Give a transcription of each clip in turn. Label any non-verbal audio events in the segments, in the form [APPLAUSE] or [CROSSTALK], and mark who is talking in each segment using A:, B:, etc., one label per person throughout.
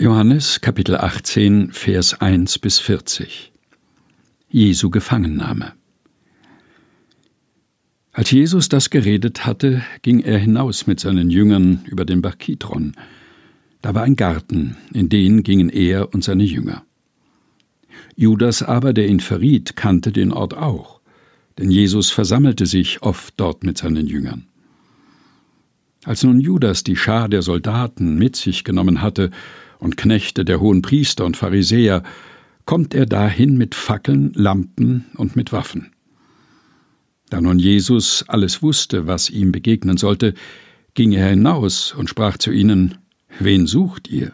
A: Johannes Kapitel 18 Vers 1 bis 40 Jesu Gefangennahme Als Jesus das geredet hatte, ging er hinaus mit seinen Jüngern über den Bach Kidron. Da war ein Garten, in den gingen er und seine Jünger. Judas aber, der ihn verriet, kannte den Ort auch, denn Jesus versammelte sich oft dort mit seinen Jüngern. Als nun Judas die Schar der Soldaten mit sich genommen hatte und Knechte der hohen Priester und Pharisäer, kommt er dahin mit Fackeln, Lampen und mit Waffen. Da nun Jesus alles wusste, was ihm begegnen sollte, ging er hinaus und sprach zu ihnen, Wen sucht ihr?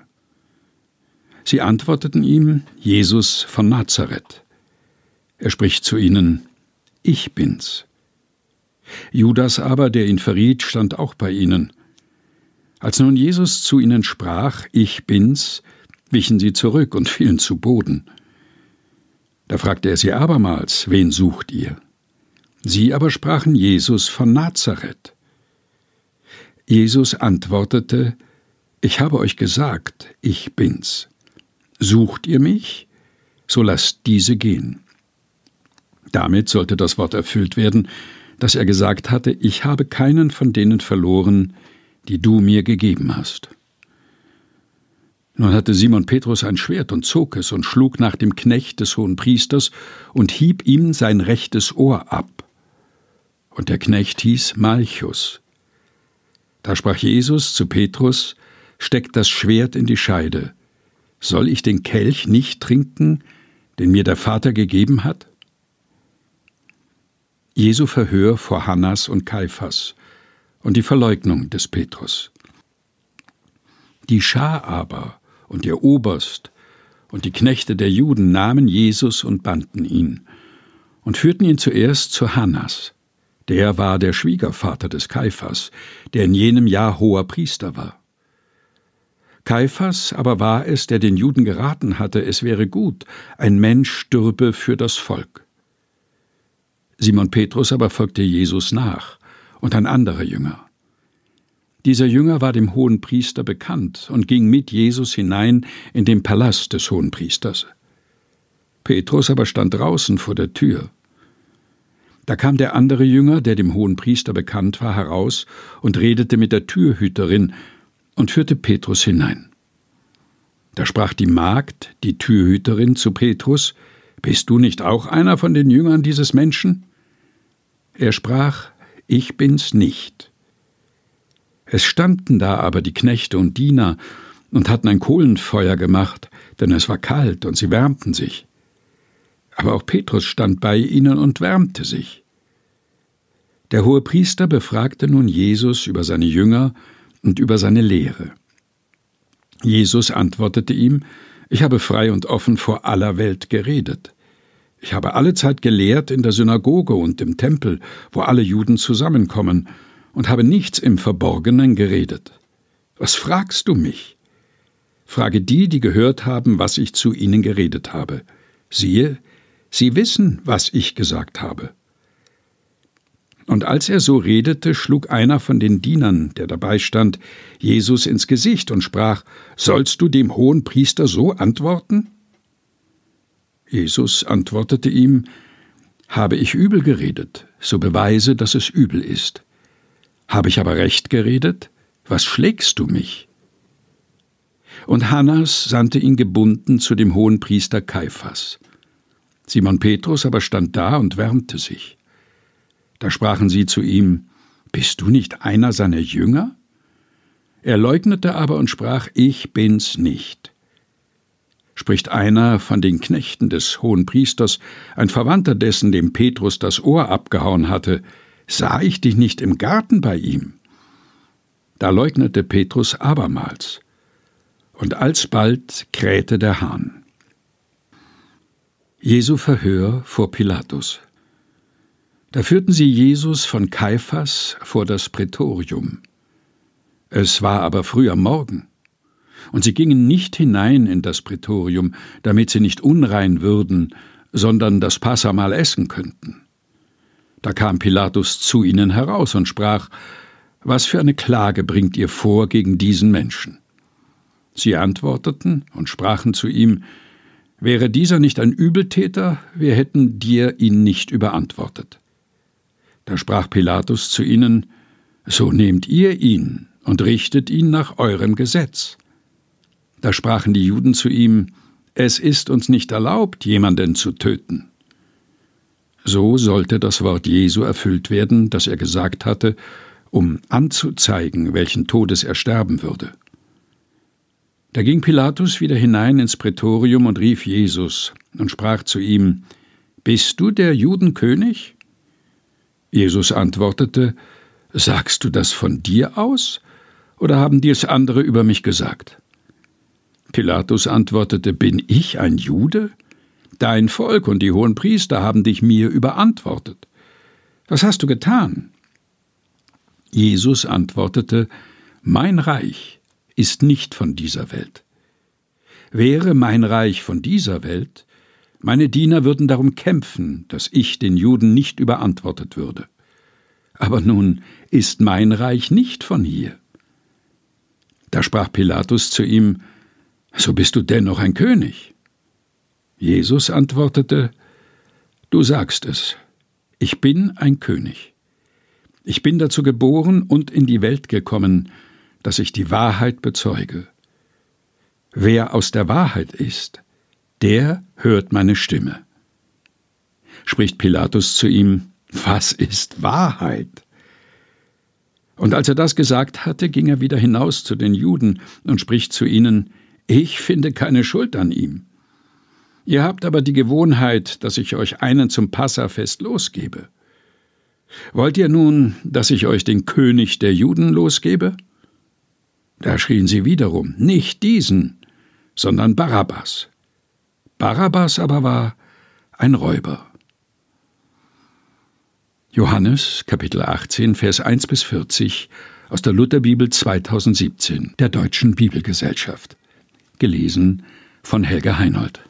A: Sie antworteten ihm, Jesus von Nazareth. Er spricht zu ihnen, Ich bin's. Judas aber, der ihn verriet, stand auch bei ihnen. Als nun Jesus zu ihnen sprach, Ich bin's, wichen sie zurück und [LAUGHS] fielen zu Boden. Da fragte er sie abermals, Wen sucht ihr? Sie aber sprachen Jesus von Nazareth. Jesus antwortete, Ich habe euch gesagt, ich bin's. Sucht ihr mich? So lasst diese gehen. Damit sollte das Wort erfüllt werden, dass er gesagt hatte, Ich habe keinen von denen verloren, die du mir gegeben hast. Nun hatte Simon Petrus ein Schwert und zog es und schlug nach dem Knecht des hohen Priesters und hieb ihm sein rechtes Ohr ab. Und der Knecht hieß Malchus. Da sprach Jesus zu Petrus, Steck das Schwert in die Scheide. Soll ich den Kelch nicht trinken, den mir der Vater gegeben hat? Jesu Verhör vor Hannas und Kaiphas und die Verleugnung des Petrus. Die Schar aber und ihr Oberst und die Knechte der Juden nahmen Jesus und banden ihn und führten ihn zuerst zu Hannas. Der war der Schwiegervater des Kaiphas, der in jenem Jahr hoher Priester war. Kaiphas aber war es, der den Juden geraten hatte, es wäre gut, ein Mensch stürbe für das Volk. Simon Petrus aber folgte Jesus nach, und ein anderer Jünger. Dieser Jünger war dem hohen Priester bekannt und ging mit Jesus hinein in den Palast des hohen Priesters. Petrus aber stand draußen vor der Tür. Da kam der andere Jünger, der dem hohen Priester bekannt war, heraus und redete mit der Türhüterin und führte Petrus hinein. Da sprach die Magd, die Türhüterin, zu Petrus, Bist du nicht auch einer von den Jüngern dieses Menschen? Er sprach, Ich bin's nicht. Es standen da aber die Knechte und Diener und hatten ein Kohlenfeuer gemacht, denn es war kalt und sie wärmten sich. Aber auch Petrus stand bei ihnen und wärmte sich. Der hohe Priester befragte nun Jesus über seine Jünger und über seine Lehre. Jesus antwortete ihm, Ich habe frei und offen vor aller Welt geredet. Ich habe alle Zeit gelehrt in der Synagoge und im Tempel, wo alle Juden zusammenkommen, und habe nichts im Verborgenen geredet. Was fragst du mich? Frage die, die gehört haben, was ich zu ihnen geredet habe. Siehe, sie wissen, was ich gesagt habe. Und als er so redete, schlug einer von den Dienern, der dabei stand, Jesus ins Gesicht und sprach, Sollst du dem hohen Priester so antworten? Jesus antwortete ihm, Habe ich übel geredet, so beweise, dass es übel ist. Habe ich aber recht geredet? Was schlägst du mich? Und Hannas sandte ihn gebunden zu dem hohen Priester Kaiphas. Simon Petrus aber stand da und wärmte sich. Da sprachen sie zu ihm, Bist du nicht einer seiner Jünger? Er leugnete aber und sprach, Ich bin's nicht spricht einer von den Knechten des hohen Priesters, ein Verwandter dessen, dem Petrus das Ohr abgehauen hatte, sah ich dich nicht im Garten bei ihm? Da leugnete Petrus abermals, und alsbald krähte der Hahn. Jesu Verhör vor Pilatus. Da führten sie Jesus von Kaiphas vor das Prätorium. Es war aber früh am Morgen und sie gingen nicht hinein in das Prätorium, damit sie nicht unrein würden, sondern das Passamal essen könnten. Da kam Pilatus zu ihnen heraus und sprach, Was für eine Klage bringt ihr vor gegen diesen Menschen? Sie antworteten und sprachen zu ihm, Wäre dieser nicht ein Übeltäter, wir hätten dir ihn nicht überantwortet. Da sprach Pilatus zu ihnen, So nehmt ihr ihn und richtet ihn nach eurem Gesetz. Da sprachen die Juden zu ihm, Es ist uns nicht erlaubt, jemanden zu töten. So sollte das Wort Jesu erfüllt werden, das er gesagt hatte, um anzuzeigen, welchen Todes er sterben würde. Da ging Pilatus wieder hinein ins Prätorium und rief Jesus und sprach zu ihm, Bist du der Judenkönig? Jesus antwortete, Sagst du das von dir aus, oder haben dir's andere über mich gesagt? Pilatus antwortete, Bin ich ein Jude? Dein Volk und die hohen Priester haben dich mir überantwortet. Was hast du getan? Jesus antwortete, Mein Reich ist nicht von dieser Welt. Wäre mein Reich von dieser Welt, meine Diener würden darum kämpfen, dass ich den Juden nicht überantwortet würde. Aber nun ist mein Reich nicht von hier. Da sprach Pilatus zu ihm, So bist du dennoch ein König. Jesus antwortete, Du sagst es, ich bin ein König. Ich bin dazu geboren und in die Welt gekommen, dass ich die Wahrheit bezeuge. Wer aus der Wahrheit ist, der hört meine Stimme. Spricht Pilatus zu ihm, was ist Wahrheit? Und als er das gesagt hatte, ging er wieder hinaus zu den Juden und spricht zu ihnen, ich finde keine Schuld an ihm. Ihr habt aber die Gewohnheit, dass ich euch einen zum Passafest losgebe. Wollt ihr nun, dass ich euch den König der Juden losgebe? Da schrien sie wiederum, nicht diesen, sondern Barabbas. Barabbas aber war ein Räuber. Johannes Kapitel 18 Vers 1 bis 40 aus der Lutherbibel 2017 der Deutschen Bibelgesellschaft. Gelesen von Helga Heinold.